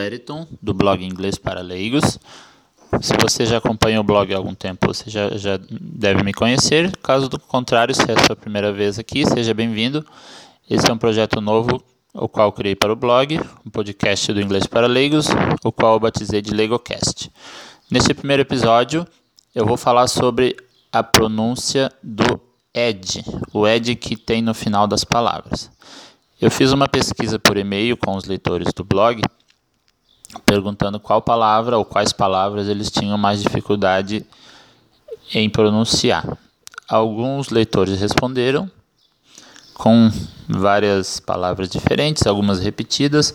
Eriton, do blog Inglês para Leigos. Se você já acompanha o blog há algum tempo, você já, já deve me conhecer. Caso do contrário, se é a sua primeira vez aqui, seja bem-vindo. Esse é um projeto novo, o qual criei para o blog, um podcast do Inglês para Leigos, o qual eu batizei de LegoCast. Neste primeiro episódio, eu vou falar sobre a pronúncia do ed, o ed que tem no final das palavras. Eu fiz uma pesquisa por e-mail com os leitores do blog, perguntando qual palavra ou quais palavras eles tinham mais dificuldade em pronunciar. Alguns leitores responderam com várias palavras diferentes, algumas repetidas,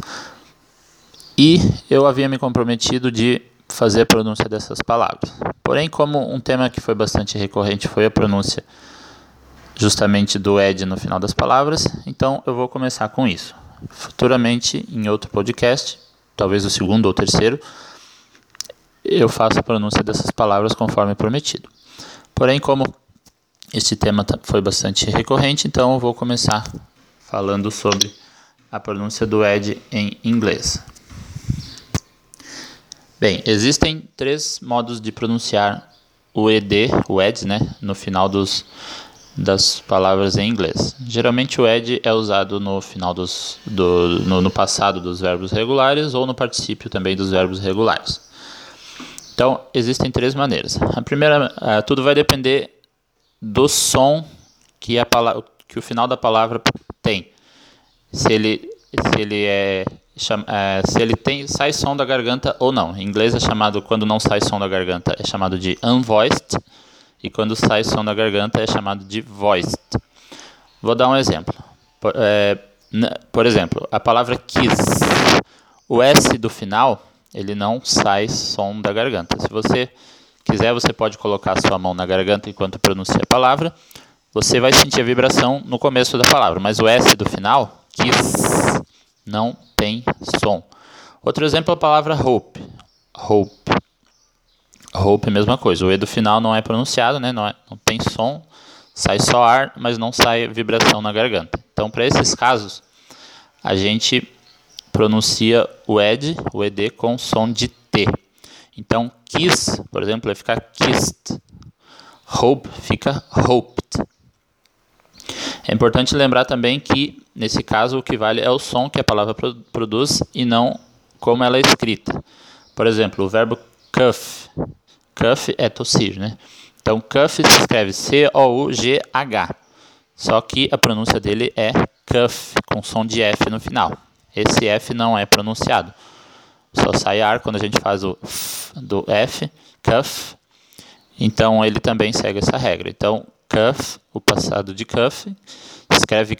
e eu havia me comprometido de fazer a pronúncia dessas palavras. Porém, como um tema que foi bastante recorrente foi a pronúncia justamente do ed no final das palavras, então eu vou começar com isso. Futuramente, em outro podcast, talvez o segundo ou terceiro, eu faço a pronúncia dessas palavras conforme prometido. Porém, como este tema tá, foi bastante recorrente, então eu vou começar falando sobre a pronúncia do ed em inglês. Bem, existem três modos de pronunciar o ed, o ed, né, no final dos das palavras em inglês. Geralmente o ed é usado no final dos, do, no, no passado dos verbos regulares ou no particípio também dos verbos regulares. Então, existem três maneiras. A primeira, uh, tudo vai depender do som que, a palavra, que o final da palavra tem. Se ele, se ele é, é, se ele tem sai som da garganta ou não. Em inglês é chamado quando não sai som da garganta é chamado de unvoiced e quando sai som da garganta é chamado de voiced. Vou dar um exemplo. Por, é, por exemplo, a palavra kiss, o S do final, ele não sai som da garganta. Se você quiser, você pode colocar a sua mão na garganta enquanto pronuncia a palavra. Você vai sentir a vibração no começo da palavra, mas o S do final, kiss, não tem som. Outro exemplo é a palavra hope. Hope. Hope, mesma coisa. O E do final não é pronunciado, né? não, é, não tem som, sai só ar, mas não sai vibração na garganta. Então, para esses casos, a gente pronuncia o ED, o ED, com som de T. Então, kiss, por exemplo, vai ficar kissed. Hope fica hoped. É importante lembrar também que, nesse caso, o que vale é o som que a palavra produz e não como ela é escrita. Por exemplo, o verbo cuff Cuff é tossir, né? Então, cuff se escreve C-O-U-G-H. Só que a pronúncia dele é cuff, com som de F no final. Esse F não é pronunciado. Só sai ar quando a gente faz o F do F, cuff. Então, ele também segue essa regra. Então, cuff, o passado de cuff, escreve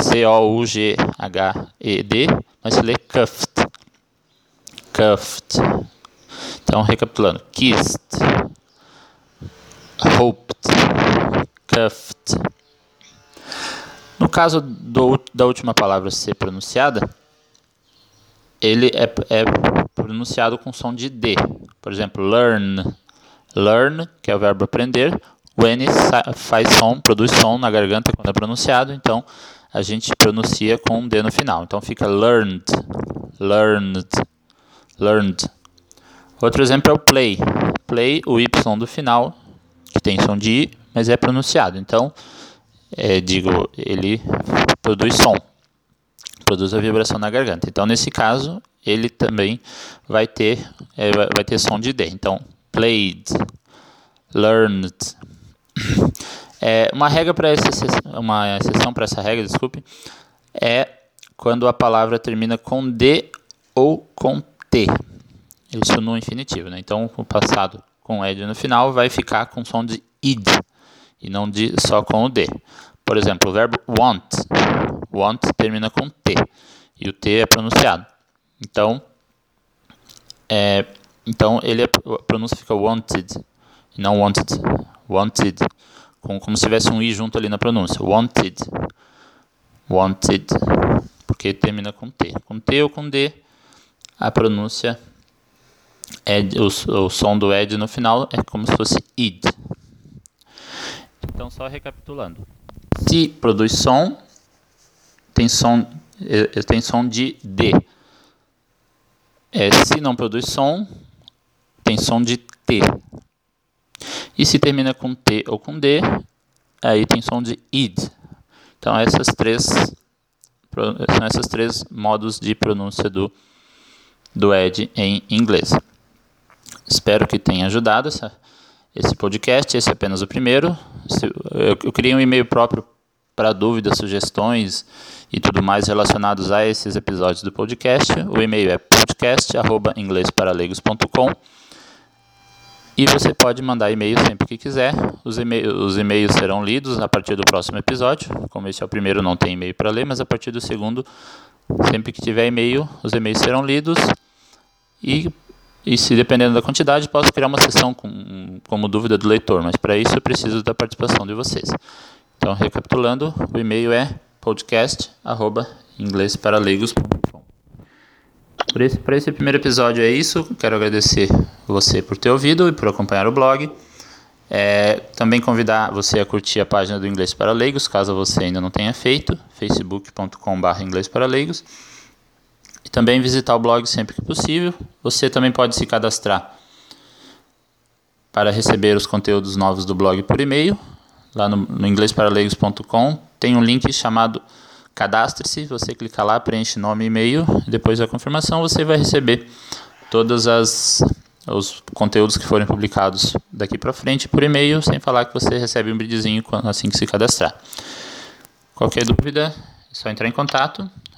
C-O-U-G-H-E-D, mas se lê cuffed. Cuffed. Então, recapitulando: kissed, hoped, cuffed. No caso do, da última palavra ser pronunciada, ele é, é pronunciado com som de D. Por exemplo, learn. Learn, que é o verbo aprender. O N faz som, produz som na garganta quando é pronunciado, então a gente pronuncia com um D no final. Então fica learned, learned, learned. Outro exemplo é o play. Play, o Y do final, que tem som de I, mas é pronunciado. Então, é, digo, ele produz som, produz a vibração na garganta. Então, nesse caso, ele também vai ter, é, vai ter som de D. Então, played, learned. É, uma regra para essa uma exceção para essa regra, desculpe, é quando a palavra termina com D ou com T isso no infinitivo. Né? Então, o passado com ed no final vai ficar com som de id e não de só com o d. Por exemplo, o verbo want. Want termina com t e o t é pronunciado. Então, é, então ele é, a pronúncia fica wanted e não wanted. Wanted, com, como se tivesse um i junto ali na pronúncia. Wanted. Wanted, porque termina com t. Com t ou com d, a pronúncia ed, o, o som do ed no final é como se fosse id. Então, só recapitulando. Se produz som, tem som, tem som de D. É, se não produz som, tem som de T. E se termina com T ou com D, aí tem som de id. Então essas três são esses três modos de pronúncia do, do ed em inglês. Espero que tenha ajudado essa, esse podcast. Esse é apenas o primeiro. Eu, eu criei um e-mail próprio para dúvidas, sugestões e tudo mais relacionados a esses episódios do podcast. O e-mail é podcast@inglesparaleigos.com. E você pode mandar e-mail sempre que quiser. Os, os e-mails serão lidos a partir do próximo episódio. Como esse é o primeiro, não tem e-mail para ler, mas a partir do segundo, sempre que tiver e-mail, os e-mails serão lidos. E, e se dependendo da quantidade, posso criar uma sessão com, como dúvida do leitor, mas para isso eu preciso da participação de vocês. Então, recapitulando, o e-mail é podcast@inglesparaleigos.com. Para esse, esse primeiro episódio é isso. Quero agradecer você por ter ouvido e por acompanhar o blog. É, também convidar você a curtir a página do Inglês para Leigos, caso você ainda não tenha feito, facebook.com.br Inglês para Leigos. E também visitar o blog sempre que possível. Você também pode se cadastrar para receber os conteúdos novos do blog por e-mail. Lá no, no tem um link chamado Cadastre-se, você clica lá, preenche nome e e-mail, depois da confirmação você vai receber todas as os conteúdos que forem publicados daqui para frente por e-mail, sem falar que você recebe um brindezinho assim que se cadastrar. Qualquer dúvida, é só entrar em contato.